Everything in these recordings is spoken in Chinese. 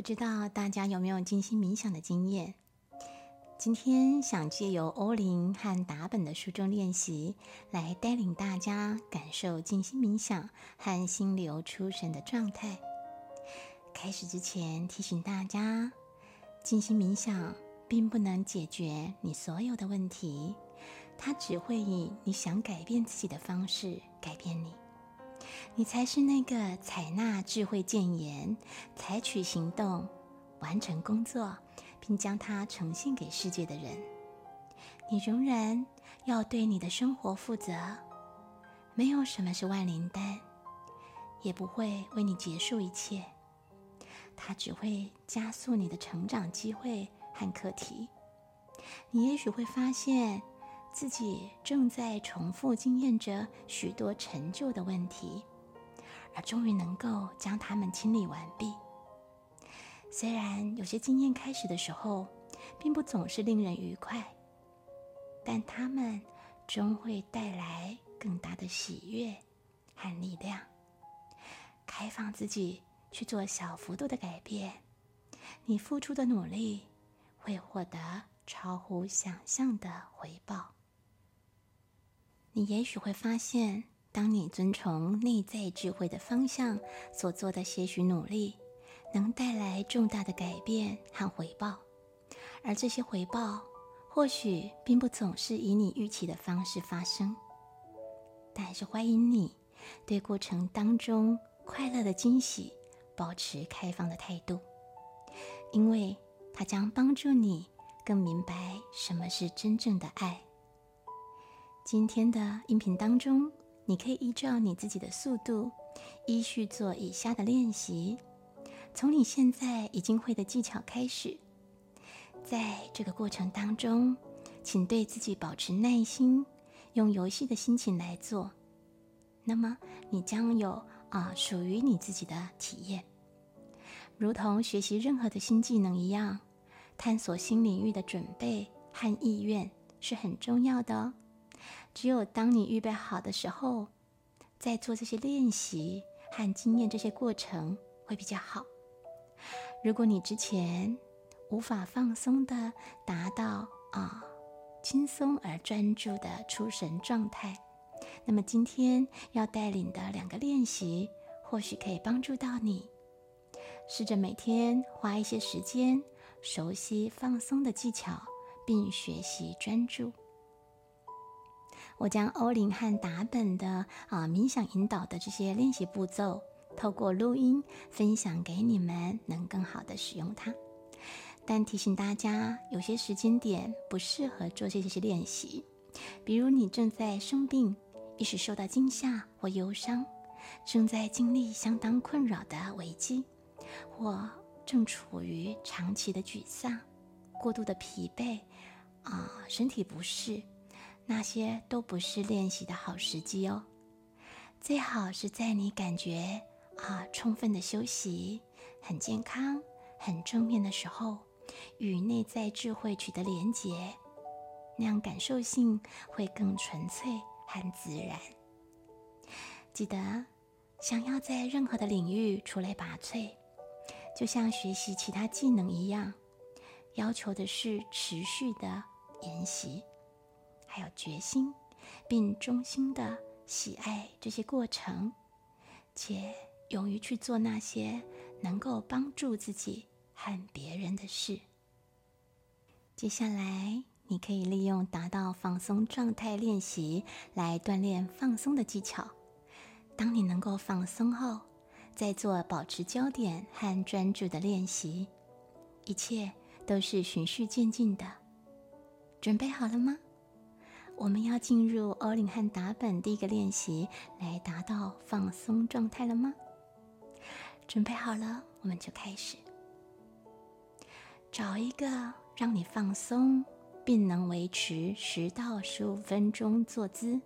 不知道大家有没有静心冥想的经验？今天想借由欧林和达本的书中练习，来带领大家感受静心冥想和心流出神的状态。开始之前提醒大家，静心冥想并不能解决你所有的问题，它只会以你想改变自己的方式改变你。你才是那个采纳智慧谏言、采取行动、完成工作，并将它呈现给世界的人。你仍然要对你的生活负责。没有什么是万灵丹，也不会为你结束一切。它只会加速你的成长机会和课题。你也许会发现自己正在重复经验着许多陈旧的问题。而终于能够将它们清理完毕。虽然有些经验开始的时候，并不总是令人愉快，但它们终会带来更大的喜悦和力量。开放自己去做小幅度的改变，你付出的努力会获得超乎想象的回报。你也许会发现。当你遵从内在智慧的方向所做的些许努力，能带来重大的改变和回报，而这些回报或许并不总是以你预期的方式发生，但还是欢迎你对过程当中快乐的惊喜保持开放的态度，因为它将帮助你更明白什么是真正的爱。今天的音频当中。你可以依照你自己的速度，依序做以下的练习。从你现在已经会的技巧开始，在这个过程当中，请对自己保持耐心，用游戏的心情来做。那么，你将有啊属于你自己的体验。如同学习任何的新技能一样，探索新领域的准备和意愿是很重要的哦。只有当你预备好的时候，在做这些练习和经验这些过程会比较好。如果你之前无法放松的达到啊轻松而专注的出神状态，那么今天要带领的两个练习或许可以帮助到你。试着每天花一些时间熟悉放松的技巧，并学习专注。我将欧林和达本的啊冥想引导的这些练习步骤，透过录音分享给你们，能更好的使用它。但提醒大家，有些时间点不适合做这些练习，比如你正在生病，一时受到惊吓或忧伤，正在经历相当困扰的危机，或正处于长期的沮丧、过度的疲惫啊，身体不适。那些都不是练习的好时机哦，最好是在你感觉啊充分的休息、很健康、很正面的时候，与内在智慧取得连结，那样感受性会更纯粹和自然。记得，想要在任何的领域出类拔萃，就像学习其他技能一样，要求的是持续的研习。还有决心，并衷心的喜爱这些过程，且勇于去做那些能够帮助自己和别人的事。接下来，你可以利用达到放松状态练习来锻炼放松的技巧。当你能够放松后，再做保持焦点和专注的练习，一切都是循序渐进的。准备好了吗？我们要进入欧林和达本第一个练习，来达到放松状态了吗？准备好了，我们就开始。找一个让你放松并能维持十到十五分钟坐姿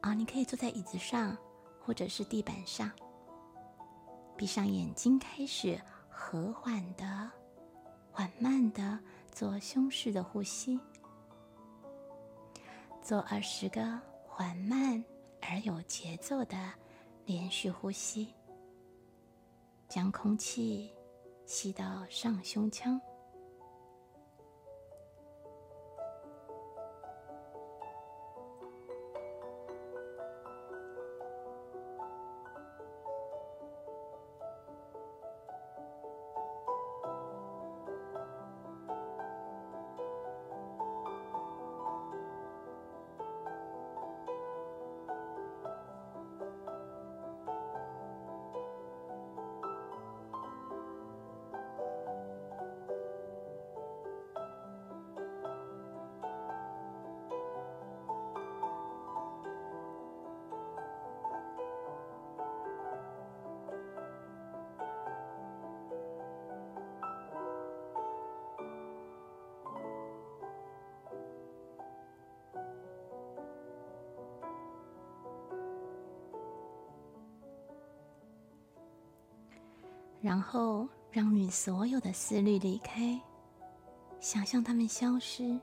啊，你可以坐在椅子上或者是地板上。闭上眼睛，开始和缓的、缓慢的做胸式的呼吸，做二十个缓慢而有节奏的连续呼吸。将空气吸到上胸腔。然后，让你所有的思虑离开，想象它们消失。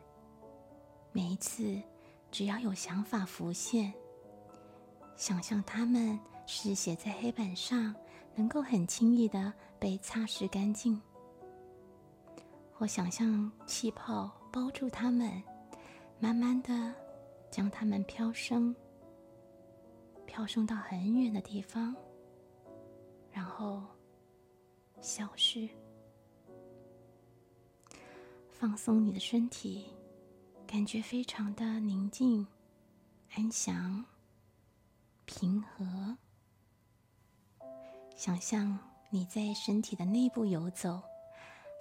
每一次，只要有想法浮现，想象它们是写在黑板上，能够很轻易的被擦拭干净，或想象气泡包住它们，慢慢的将它们飘升，飘升到很远的地方，然后。消失，放松你的身体，感觉非常的宁静、安详、平和。想象你在身体的内部游走，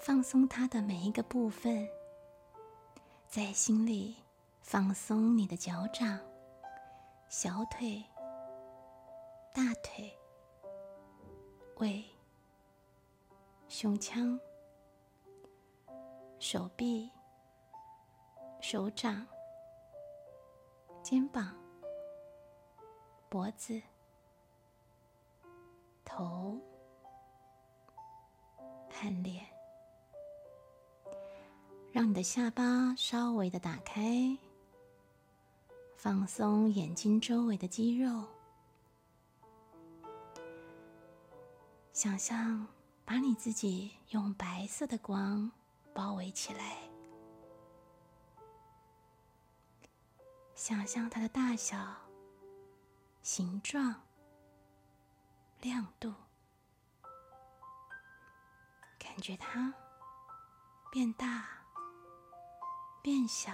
放松它的每一个部分，在心里放松你的脚掌、小腿、大腿、胃。胸腔、手臂、手掌、肩膀、脖子、头和脸，让你的下巴稍微的打开，放松眼睛周围的肌肉，想象。把你自己用白色的光包围起来，想象它的大小、形状、亮度，感觉它变大、变小，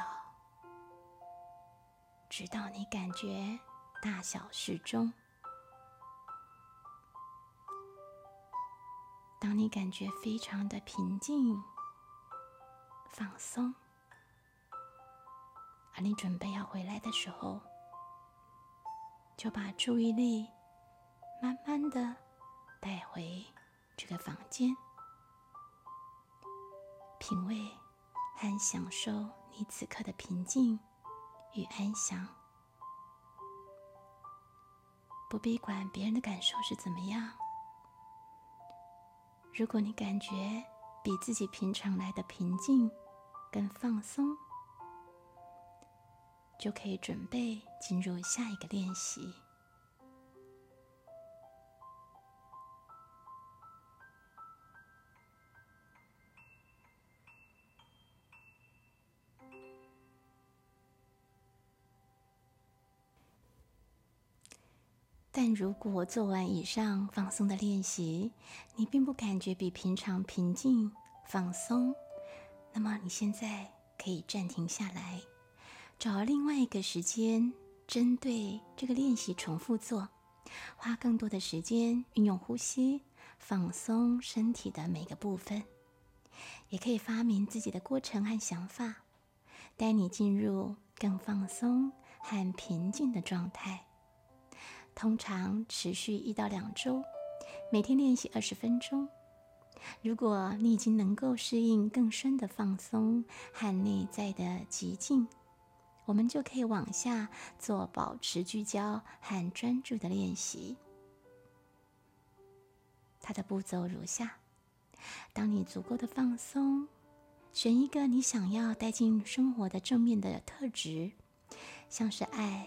直到你感觉大小适中。当你感觉非常的平静、放松，而你准备要回来的时候，就把注意力慢慢的带回这个房间，品味和享受你此刻的平静与安详，不必管别人的感受是怎么样。如果你感觉比自己平常来的平静、更放松，就可以准备进入下一个练习。如果做完以上放松的练习，你并不感觉比平常平静放松，那么你现在可以暂停下来，找另外一个时间，针对这个练习重复做，花更多的时间运用呼吸放松身体的每个部分，也可以发明自己的过程和想法，带你进入更放松和平静的状态。通常持续一到两周，每天练习二十分钟。如果你已经能够适应更深的放松和内在的极静，我们就可以往下做保持聚焦和专注的练习。它的步骤如下：当你足够的放松，选一个你想要带进生活的正面的特质，像是爱、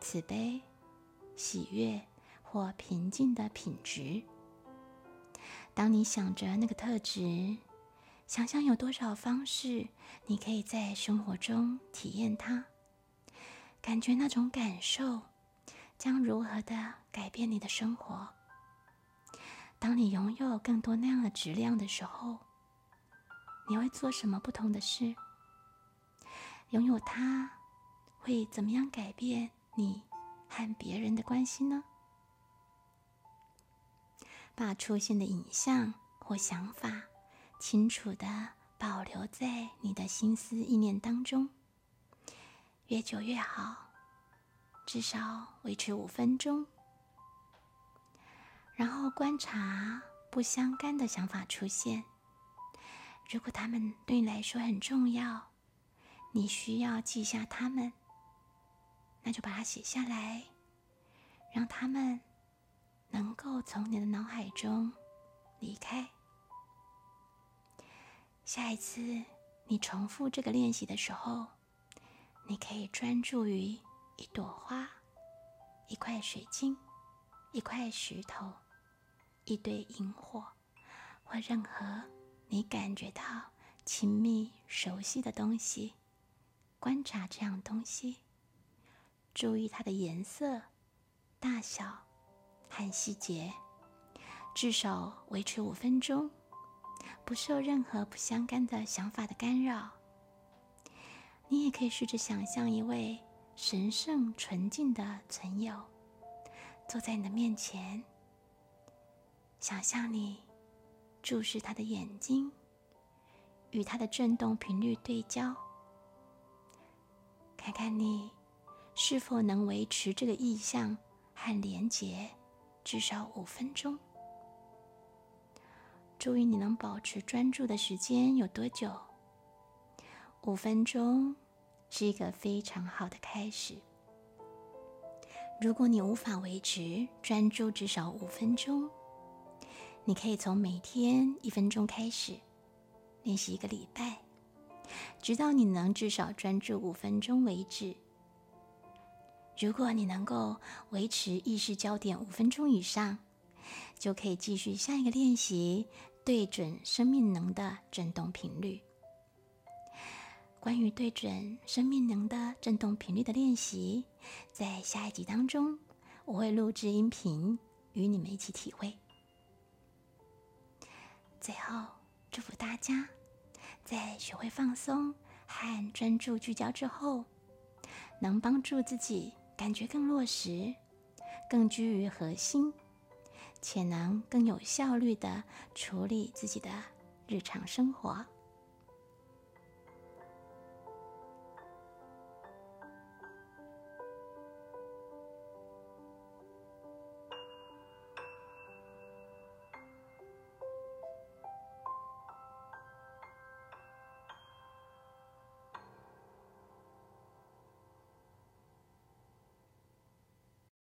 慈悲、喜悦或平静的品质。当你想着那个特质，想象有多少方式你可以在生活中体验它，感觉那种感受将如何的改变你的生活。当你拥有更多那样的质量的时候，你会做什么不同的事？拥有它会怎么样改变你和别人的关系呢？把出现的影像或想法清楚的保留在你的心思意念当中，越久越好，至少维持五分钟。然后观察不相干的想法出现，如果他们对你来说很重要，你需要记下他们，那就把它写下来，让他们。能够从你的脑海中离开。下一次你重复这个练习的时候，你可以专注于一朵花、一块水晶、一块石头、一堆萤火，或任何你感觉到亲密、熟悉的东西。观察这样东西，注意它的颜色、大小。和细节，至少维持五分钟，不受任何不相干的想法的干扰。你也可以试着想象一位神圣纯净的存有坐在你的面前，想象你注视他的眼睛，与他的振动频率对焦，看看你是否能维持这个意象和连结。至少五分钟。注意，你能保持专注的时间有多久？五分钟是一个非常好的开始。如果你无法维持专注至少五分钟，你可以从每天一分钟开始练习一个礼拜，直到你能至少专注五分钟为止。如果你能够维持意识焦点五分钟以上，就可以继续下一个练习，对准生命能的振动频率。关于对准生命能的振动频率的练习，在下一集当中，我会录制音频与你们一起体会。最后，祝福大家在学会放松和专注聚焦之后，能帮助自己。感觉更落实，更居于核心，且能更有效率的处理自己的日常生活。